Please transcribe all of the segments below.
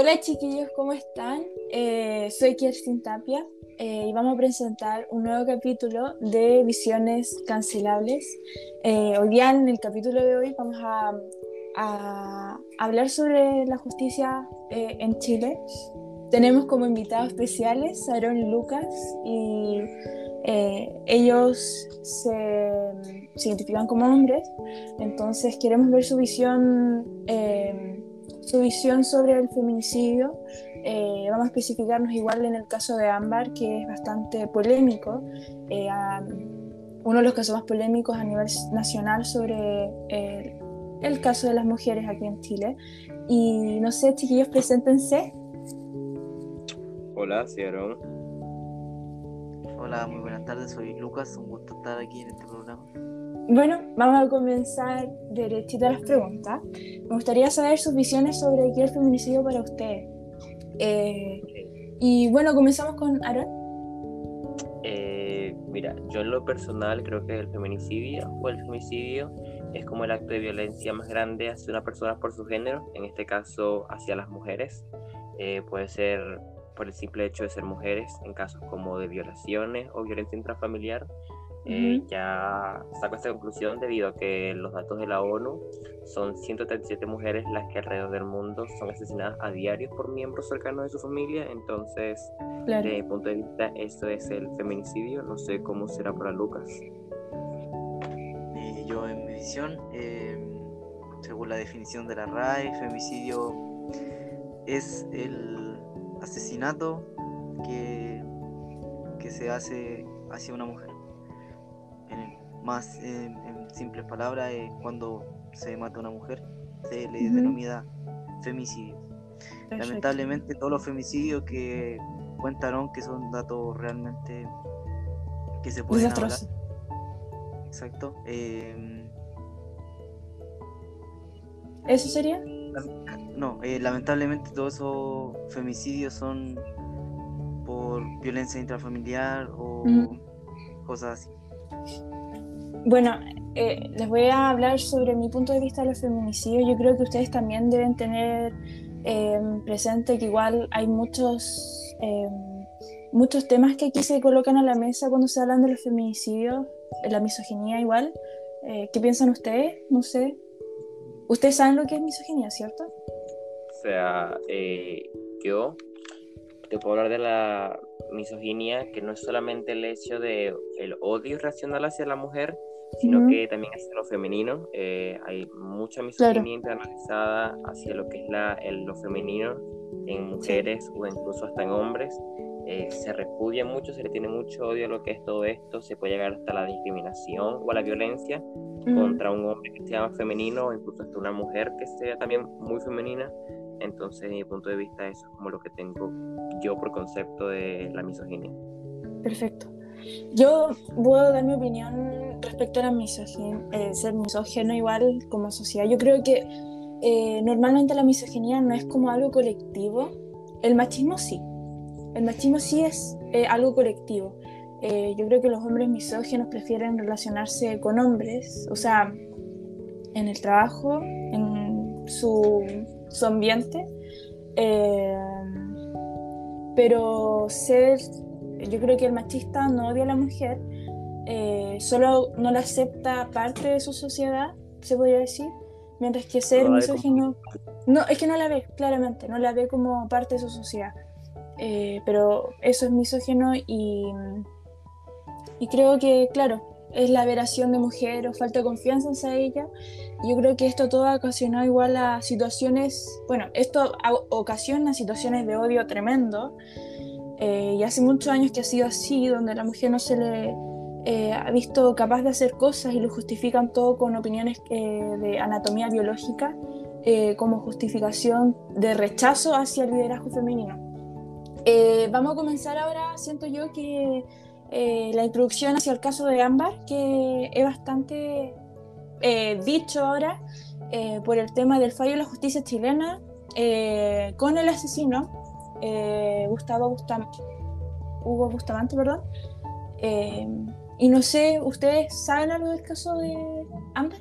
Hola chiquillos, ¿cómo están? Eh, soy Kirsten Tapia eh, y vamos a presentar un nuevo capítulo de Visiones Cancelables. Eh, hoy día, en el capítulo de hoy, vamos a, a hablar sobre la justicia en Chile. Tenemos como invitados especiales a Aaron y Lucas y ellos se, se, identifican como hombres, entonces queremos ver su visión su visión sobre el feminicidio. Eh, vamos a especificarnos igual en el caso de Ámbar, que es bastante polémico, eh, uno de los casos más polémicos a nivel nacional sobre eh, el caso de las mujeres aquí en Chile. Y no sé, chiquillos, preséntense. Hola, Cierro. Hola, muy buenas tardes, soy Lucas, un gusto estar aquí en este programa. Bueno, vamos a comenzar derechito a las preguntas. Me gustaría saber sus visiones sobre qué es el feminicidio para ustedes. Eh, y bueno, comenzamos con Aaron. Eh, mira, yo en lo personal creo que el feminicidio o el femicidio es como el acto de violencia más grande hacia una persona por su género, en este caso hacia las mujeres. Eh, puede ser por el simple hecho de ser mujeres, en casos como de violaciones o violencia intrafamiliar, eh, ya saco esta conclusión debido a que los datos de la ONU son 137 mujeres las que alrededor del mundo son asesinadas a diario por miembros cercanos de su familia. Entonces, desde mi punto de vista, eso es el feminicidio. No sé cómo será para Lucas. Eh, yo, en mi visión, em, según la definición de la RAE, femicidio es el asesinato que, que se hace hacia una mujer más en, simples palabras, cuando se mata a una mujer, se le denomina femicidio. Lamentablemente todos los femicidios que cuentan que son datos realmente que se pueden hablar. Exacto. Em, ¿Eso sería? No, eh, lamentablemente todos esos femicidios son por violencia intrafamiliar o cosas así. Bueno, eh, les voy a hablar sobre mi punto de vista de los feminicidios. Yo creo que ustedes también deben tener em, presente que igual hay muchos, em, muchos temas que aquí se colocan a la mesa cuando se hablan de los feminicidios, la misoginia igual. Eh, ¿Qué piensan ustedes? No sé. Ustedes saben lo que es misoginia, ¿cierto? O sea, eh, yo te puedo hablar de la misoginia, que no es solamente el hecho de el odio irracional hacia la mujer, sino que también hacia lo femenino. Eh, hay mucha misoginia internalizada hacia lo que es la, el, lo femenino en mujeres o incluso hasta en hombres. Eh, se repudia mucho, se le tiene mucho odio a lo que es todo esto, se puede llegar hasta la discriminación o a la violencia contra un hombre que sea femenino o incluso hasta una mujer que sea también muy femenina. Entonces, desde mi punto de vista, eso es como lo que tengo yo por concepto de la misoginia. Perfecto. Yo puedo dar mi opinión respecto a la misoginia, eh, ser misógeno igual como sociedad. Yo creo que eh, normalmente la misoginia no es como algo colectivo. El machismo sí. El machismo sí es eh, algo colectivo. yo creo que los hombres misógenos prefieren relacionarse con hombres, o sea, en el trabajo, en su, su ambiente. pero ser yo creo que el machista no odia a la mujer, eh, solo no la acepta parte de su sociedad, se podría decir, mientras que ser misógino, no, es que no la ve, claramente, no la ve como parte de su sociedad. Eh, pero eso es misógino y, y creo que, claro, es la veración de mujer o falta de confianza hacia ella. Yo creo que esto todo ha ocasionado igual a situaciones, bueno, esto ocasiona situaciones de odio tremendo eh, y hace muchos años que ha sido así, donde la mujer no se le eh, ha visto capaz de hacer cosas y lo justifican todo con opiniones eh, de anatomía biológica como justificación de rechazo hacia el liderazgo femenino. vamos a comenzar ahora, siento yo que la introducción hacia el caso de Ámbar, que es bastante dicho ahora por el tema del fallo de la justicia chilena con el asesino eh, Gustavo Bustamante, Hugo Bustamante, perdón. Eh, y no sé, ¿ustedes saben algo del caso de Amber?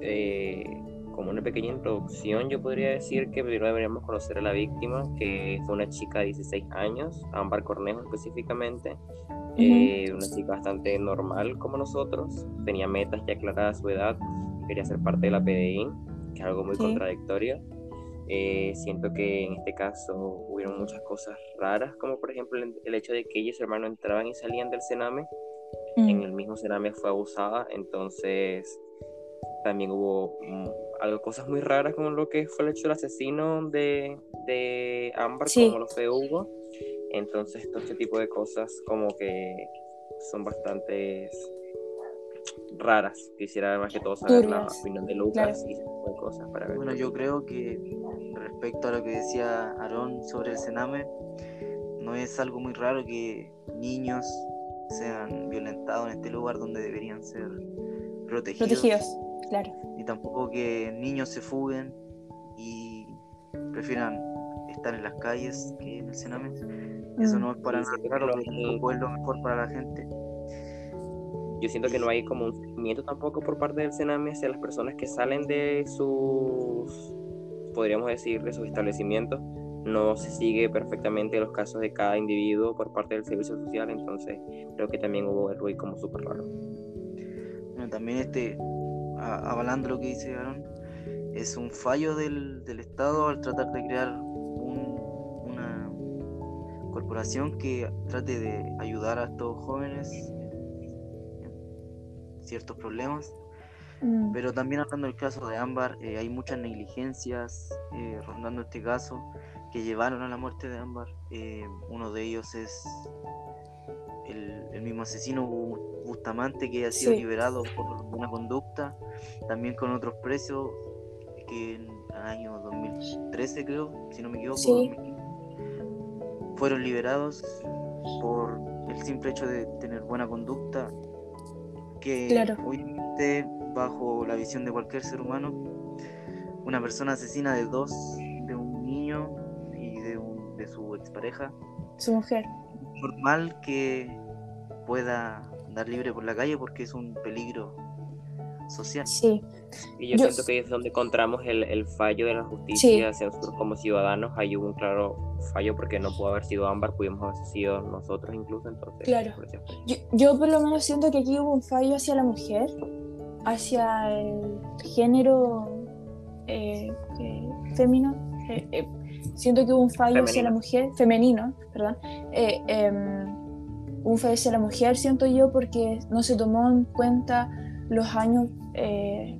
Eh, como una pequeña introducción, yo podría decir que primero deberíamos conocer a la víctima, que fue una chica de 16 años, Ámbar Cornejo específicamente, eh, una chica bastante normal como nosotros, tenía metas ya aclaradas a su edad, quería ser parte de la PDI, que es algo muy contradictorio. Eh, siento que en este caso hubieron muchas cosas raras, como por ejemplo el, hecho de que ella y su hermano entraban y salían del Sename. En mm. el mismo Sename fue abusada, entonces también hubo mm, algo, cosas muy raras como lo que fue el hecho del asesino de, de Ámbar, como lo fue Hugo. Entonces todo este tipo de cosas como que son bastante raras. Quisiera más que todo saber la opinión de Lucas y ese tipo de cosas para ver. Bueno, yo creo que respecto a lo que decía Aarón sobre el Sename, no es algo muy raro que niños sean violentados en este lugar donde deberían ser protegidos. Protegidos, claro. Ni tampoco que niños se fuguen y prefieran estar en las calles que en el Sename. Eso mm. no es para nada raro, tampoco es lo mejor para la gente. Yo siento que no hay como un seguimiento tampoco por parte del Sename hacia las personas que salen de sus, podríamos decir, de sus establecimientos. No se sigue perfectamente los casos de cada individuo por parte del servicio social, entonces creo que también hubo algo ahí como súper raro. Bueno, también este, avalando lo que dice Aaron, es un fallo del, del Estado al tratar de crear una corporación que trate de ayudar a estos jóvenes ciertos problemas. Mm. Pero también hablando del caso de Ámbar, eh, hay muchas negligencias eh, rondando este caso que llevaron a la muerte de Ámbar. Eh, uno de ellos es el, mismo asesino Bustamante que ha sido liberado por una conducta, también con otros presos que en el año 2013 creo, si no me equivoco, fueron liberados por el simple hecho de tener buena conducta que obviamente bajo la visión de cualquier ser humano, una persona asesina de dos, de un niño y de, un, de su expareja, su mujer, normal que pueda dar libre por la calle porque es un peligro social. Sí. Y yo, siento que es donde encontramos el, el fallo de la justicia hacia nosotros como ciudadanos. Ahí hubo un claro fallo porque no pudo haber sido Ámbar, pudimos haber sido nosotros incluso. Entonces, claro. Yo, yo, por lo menos siento que aquí hubo un fallo hacia la mujer, hacia el género eh, eh, femenino. Eh, siento que hubo un fallo hacia la mujer, femenino, perdón. Em, un fallo hacia la mujer, siento yo, porque no se tomó en cuenta los años, eh,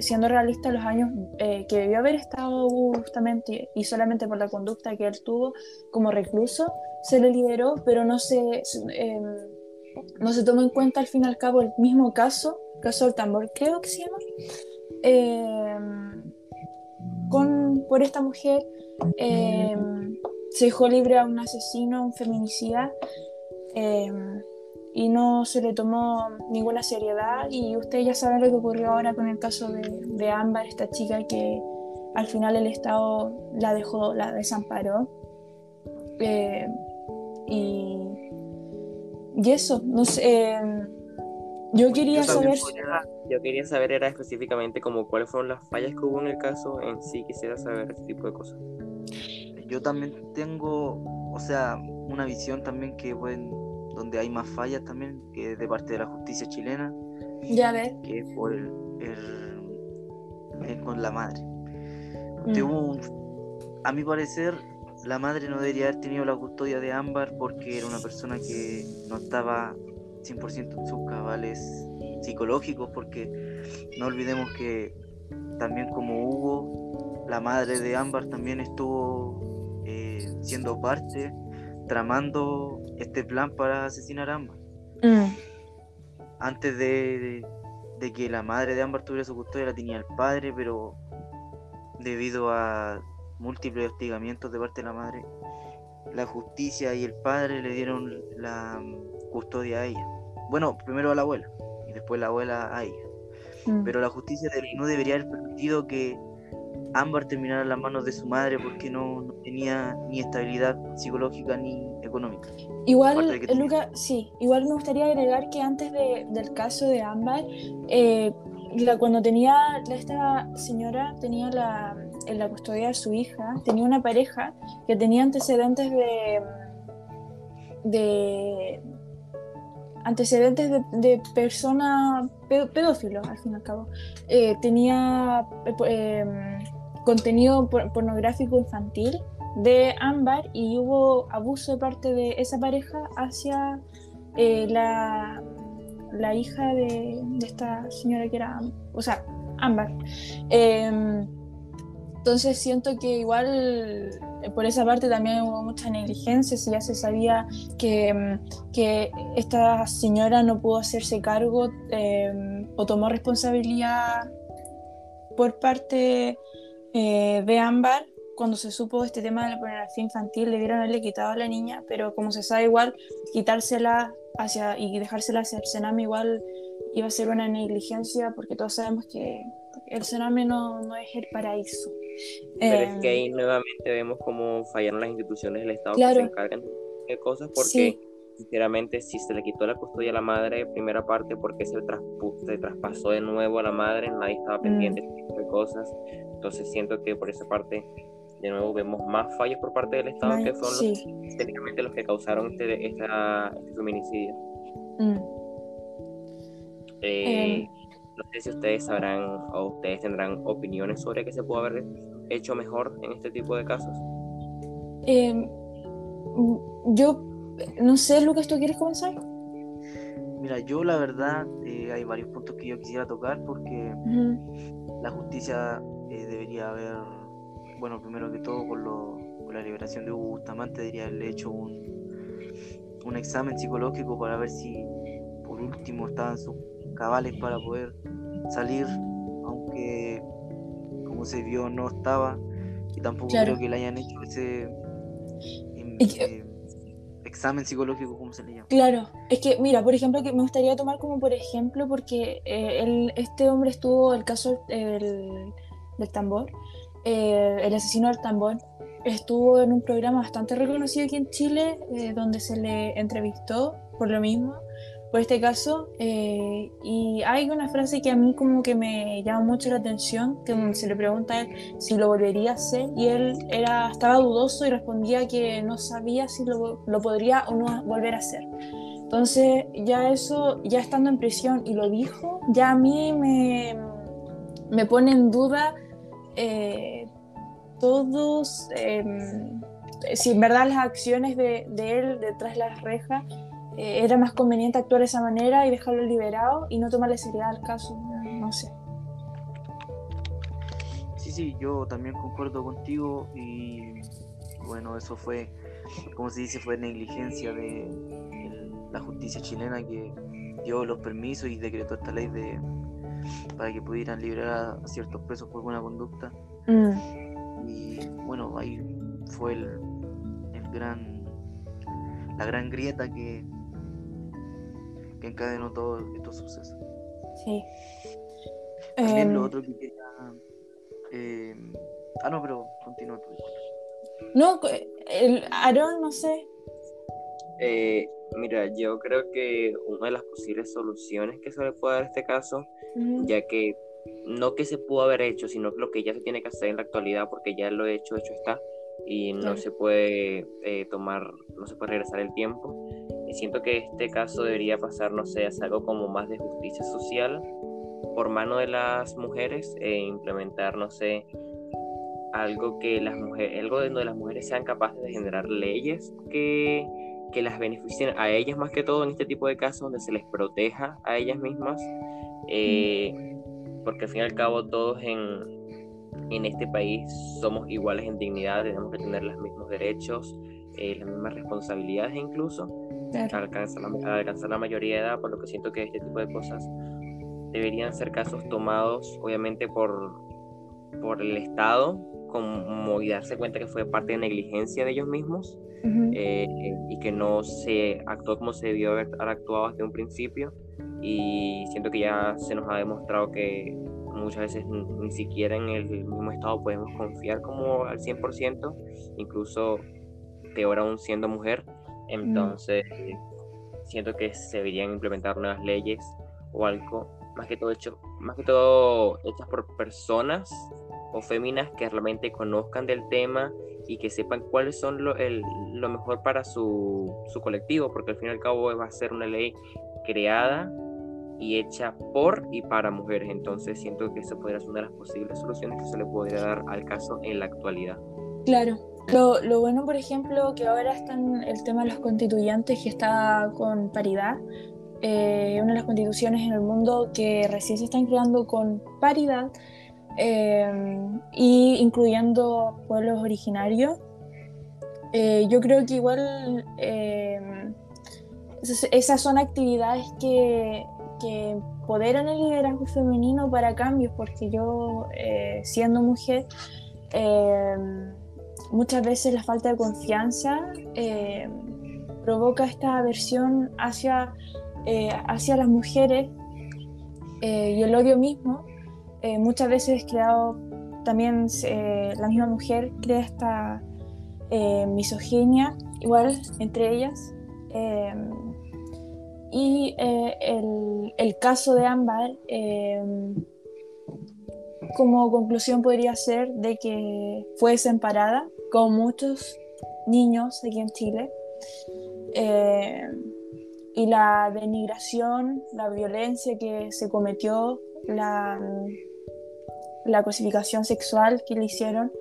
siendo realista, los años eh, que debió haber estado justamente y solamente por la conducta que él tuvo como recluso, se le liberó, pero no se, em, no se tomó en cuenta al fin y al cabo el mismo caso, caso del tambor, creo que se llama, em, con, por esta mujer. Em, se dejó libre a un asesino, un feminicida, y no se le tomó ninguna seriedad y ustedes ya saben lo que ocurrió ahora con el caso de, de Ámbar, esta chica que al final el Estado la dejó, la desamparó. Eh, y, y, eso, no sé, em, yo quería saber... yo quería saber era específicamente como cuáles fueron las fallas que hubo en el caso en sí, quisiera saber ese tipo de cosas. Yo también tengo, o sea, una visión también que pueden donde hay más fallas también, que es de parte de la justicia chilena. Ya ves. Que es por el, con la madre. Mm. a mi parecer, la madre no debería haber tenido la custodia de Ámbar porque era una persona que no estaba 100% en sus cabales psicológicos, porque no olvidemos que también como Hugo, la madre de Ámbar también estuvo eh, siendo parte, tramando este plan para asesinar a Ámbar. Mm. Antes de, que la madre de Ámbar tuviera su custodia, la tenía el padre, pero debido a múltiples hostigamientos de parte de la madre, la justicia y el padre le dieron la custodia a ella. Bueno, primero a la abuela y después la abuela a ella. Mm. Pero la justicia no debería haber permitido que Ámbar terminara en las manos de su madre porque no, tenía ni estabilidad psicológica ni económica. Igual, Luca, sí, igual me gustaría agregar que antes del caso de Ámbar, eh, la, cuando tenía, esta señora tenía la, en la custodia de su hija, tenía una pareja que tenía antecedentes de, de antecedentes de, de persona pedófilo, al fin y al cabo. Eh, tenía eh, em, contenido pornográfico infantil de Ámbar y hubo abuso de parte de esa pareja hacia eh, la, la, hija de, de, esta señora que era, o sea, Ámbar. Em, entonces siento que igual por esa parte también hubo mucha negligencia, si ya se sabía que, mm, que esta señora no pudo hacerse cargo em, o tomó responsabilidad por parte eh, de Ámbar, cuando se supo este tema de la pornografía infantil, le dieron haberle quitado a la niña, pero como se sabe igual, quitársela hacia y dejársela hacia el Sename igual iba a ser una negligencia porque todos sabemos que el Sename no, no es el paraíso. Pero es que ahí em, nuevamente vemos cómo fallaron las instituciones del Estado que se encargan de cosas porque sinceramente si se le quitó la custodia a la madre primera parte porque se, se traspasó de nuevo a la madre nadie estaba pendiente tipo de cosas entonces siento que por esa parte de nuevo vemos más fallos por parte del Estado que son los, técnicamente los que causaron este, esta, este feminicidio mm. eh, em, no sé si ustedes sabrán o ustedes tendrán opiniones sobre qué se puede haber hecho mejor en este tipo de casos. Em, yo no sé, Lucas, ¿tú quieres comenzar? Mira, yo la verdad eh, hay varios puntos que yo quisiera tocar porque la justicia eh, debería haber, bueno, primero que todo con, lo, con la liberación de Hugo Bustamante debería haberle hecho un, un examen psicológico para ver si por último estaban sus cabales para poder salir, aunque como se vio no estaba, y tampoco creo que le hayan hecho ese em, eh, examen psicológico, como se le llama. Claro, es que mira, por ejemplo, que me gustaría tomar como por ejemplo, porque eh, este hombre estuvo, el caso del, tambor, eh, el asesino del tambor, estuvo en un programa bastante reconocido aquí en Chile, donde se le entrevistó por lo mismo por este caso. Eh, y hay una frase que a mí como que me llama mucho la atención, que se le pregunta a él si lo volvería a hacer y él era, estaba dudoso y respondía que no sabía si lo, lo podría o no volver a hacer. Entonces ya eso, ya estando en prisión y lo dijo, ya a mí me, me pone en duda eh, todos, em, si en verdad las acciones de, de él detrás de las rejas eh, era más conveniente actuar de esa manera y dejarlo liberado y no tomarle seriedad al caso, no sé. Sí, sí, yo también concuerdo contigo y bueno, eso fue, como se dice, fue negligencia de la justicia chilena que dio los permisos y decretó esta ley de para que pudieran liberar a ciertos presos por buena conducta. Mm. Y bueno, ahí fue el, el gran la gran grieta que que encadenó todos estos sucesos. Sí. También lo em, otro que quería. Eh... Ah, no, pero continúa tú. No, el Aarón, no sé. Eh, mira, yo creo que una de las posibles soluciones que se le puede dar a este caso, ya que no que se pudo haber hecho, sino lo que ya se tiene que hacer en la actualidad, porque ya lo he hecho, hecho está, y no se puede eh, tomar, no se puede regresar el tiempo. Y siento que este caso debería pasar, no sé, a algo como más de justicia social por mano de las mujeres e implementar, no sé, algo que las mujeres, algo donde las mujeres sean capaces de generar leyes que, que las beneficien a ellas más que todo en este tipo de casos donde se les proteja a ellas mismas, eh, porque al fin y al cabo todos en, en este país somos iguales en dignidad, tenemos que tener los mismos derechos, eh, las mismas responsabilidades incluso, alcanzar, la, alcanzar la mayoría de edad, por lo que siento que este tipo de cosas deberían ser casos tomados obviamente por, por el Estado, como y darse cuenta que fue parte de negligencia de ellos mismos eh, y que no se actuó como se debió haber actuado desde un principio. Y siento que ya se nos ha demostrado que muchas veces ni siquiera en el mismo estado podemos confiar como al 100%, incluso peor aún siendo mujer. Entonces, siento que se deberían implementar nuevas leyes o algo más que todo hecho, más que todo hechas por personas o féminas que realmente conozcan del tema y que sepan cuáles son lo, el, lo mejor para su, su, colectivo, porque al fin y al cabo va a ser una ley creada y hecha por y para mujeres. Entonces siento que eso podría ser una de las posibles soluciones que se le podría dar al caso en la actualidad. Claro. Lo, lo bueno, por ejemplo, que ahora están el tema de los constituyentes que está con paridad. Eh, una de las constituciones en el mundo que recién se están creando con paridad eh, y incluyendo pueblos originarios. Eh, yo creo que igual eh, esas son actividades que, que empoderan el liderazgo femenino para cambios, porque yo, siendo mujer, muchas veces la falta de confianza provoca esta aversión hacia, hacia las mujeres y el odio mismo eh, muchas veces creado también eh, la misma mujer crea esta eh, misoginia igual entre ellas. Y el, el, caso de Ámbar como conclusión podría ser de que fue desamparada como muchos niños aquí en Chile y la denigración, la violencia que se cometió, la, la cosificación sexual que le hicieron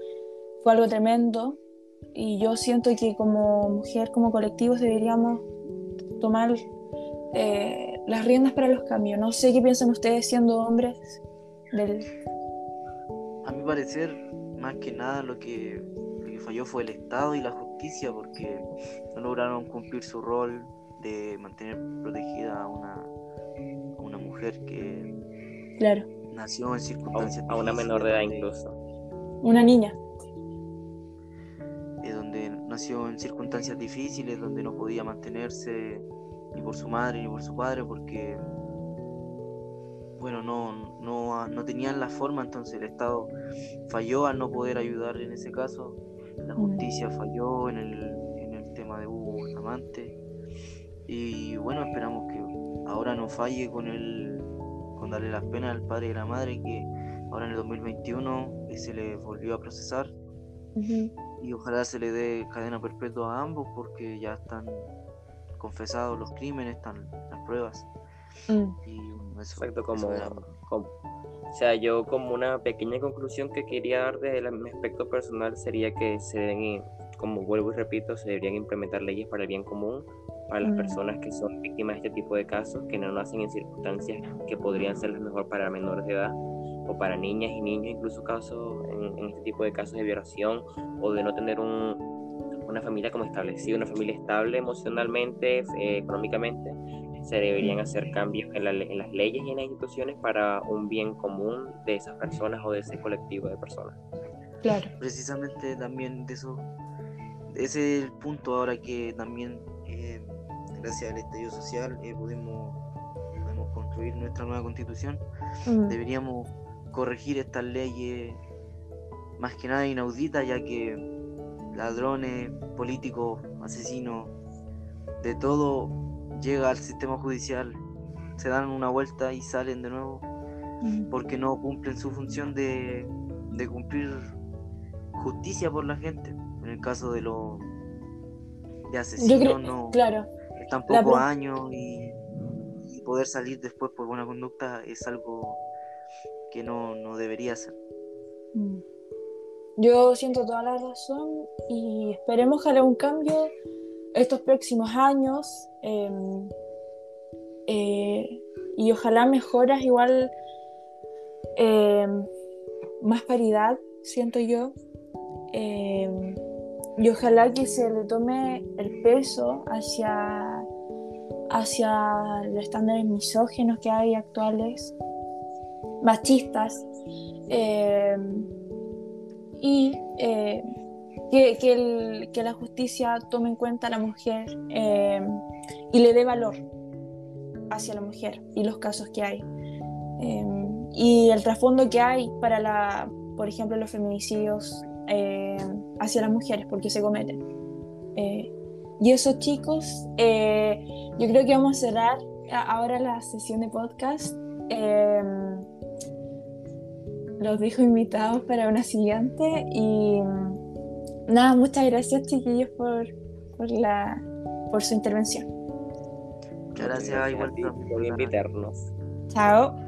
fue algo tremendo y yo siento que como mujer, como colectivos deberíamos tomar eh, las riendas para los cambios. No sé qué piensan ustedes siendo hombres del... A mi parecer, más que nada lo que, falló fue el Estado y la justicia porque no lograron cumplir su rol de mantener protegida a una, a una mujer que... Claro nació en circunstancias a, una menor de edad incluso. Una niña. Eh, donde nació en circunstancias difíciles, donde no podía mantenerse ni por su madre ni por su padre, porque bueno, no, no, no tenían la forma, entonces el Estado falló al no poder ayudar en ese caso, la mm. justicia falló en el, en el tema de Hugo Bustamante, y bueno, esperamos que ahora no falle con el con darle las penas al padre y a la madre que ahora en el 2021 se le volvió a procesar y ojalá se le dé cadena perpetua a ambos porque ya están confesados los crímenes, están las pruebas. Mm. Y Exacto, como, o sea, yo como una pequeña conclusión que quería dar desde mi aspecto personal sería que se deben, como vuelvo y repito, se deberían implementar leyes para el bien común para las mm. personas que son víctimas de este tipo de casos, que no lo hacen en circunstancias que podrían ser las mejor para menores de edad o para niñas y niños, incluso casos en, este tipo de casos de violación o de no tener un, una familia como establecida, una familia estable emocionalmente, eh, económicamente, se deberían hacer cambios en, en, las leyes y en las instituciones para un bien común de esas personas o de ese colectivo de personas. Claro. Precisamente también de eso, ese es el punto ahora que también eh, gracias al estallido social eh, pudimos, construir nuestra nueva constitución, mm. deberíamos corregir estas leyes más que nada inauditas, ya que ladrones, políticos, asesinos, de todo llega al sistema judicial, se dan una vuelta y salen de nuevo, mm. porque no cumplen su función de, de cumplir justicia por la gente. En el caso de los de asesinos, no, claro están pocos años y, poder salir después por buena conducta es algo que no, no debería ser. Mm. Yo siento toda la razón y esperemos que haya un cambio estos próximos años em, eh, y ojalá mejoras igual em, más paridad, siento yo. Y ojalá que se le tome el peso hacia, hacia los estándares misógenos que hay actuales, machistas, eh, y eh, que, que, la justicia tome en cuenta a la mujer eh, y le dé valor hacia la mujer y los casos que hay. y el trasfondo que hay para, la, por ejemplo, los feminicidios eh, hacia las mujeres porque se cometen. Eh, y eso chicos, eh, yo creo que vamos a cerrar ahora la sesión de podcast. em, los dejo invitados para una siguiente y nada, muchas gracias chiquillos por, por, la, por su intervención. Muchas gracias, igual por invitarnos. Chao.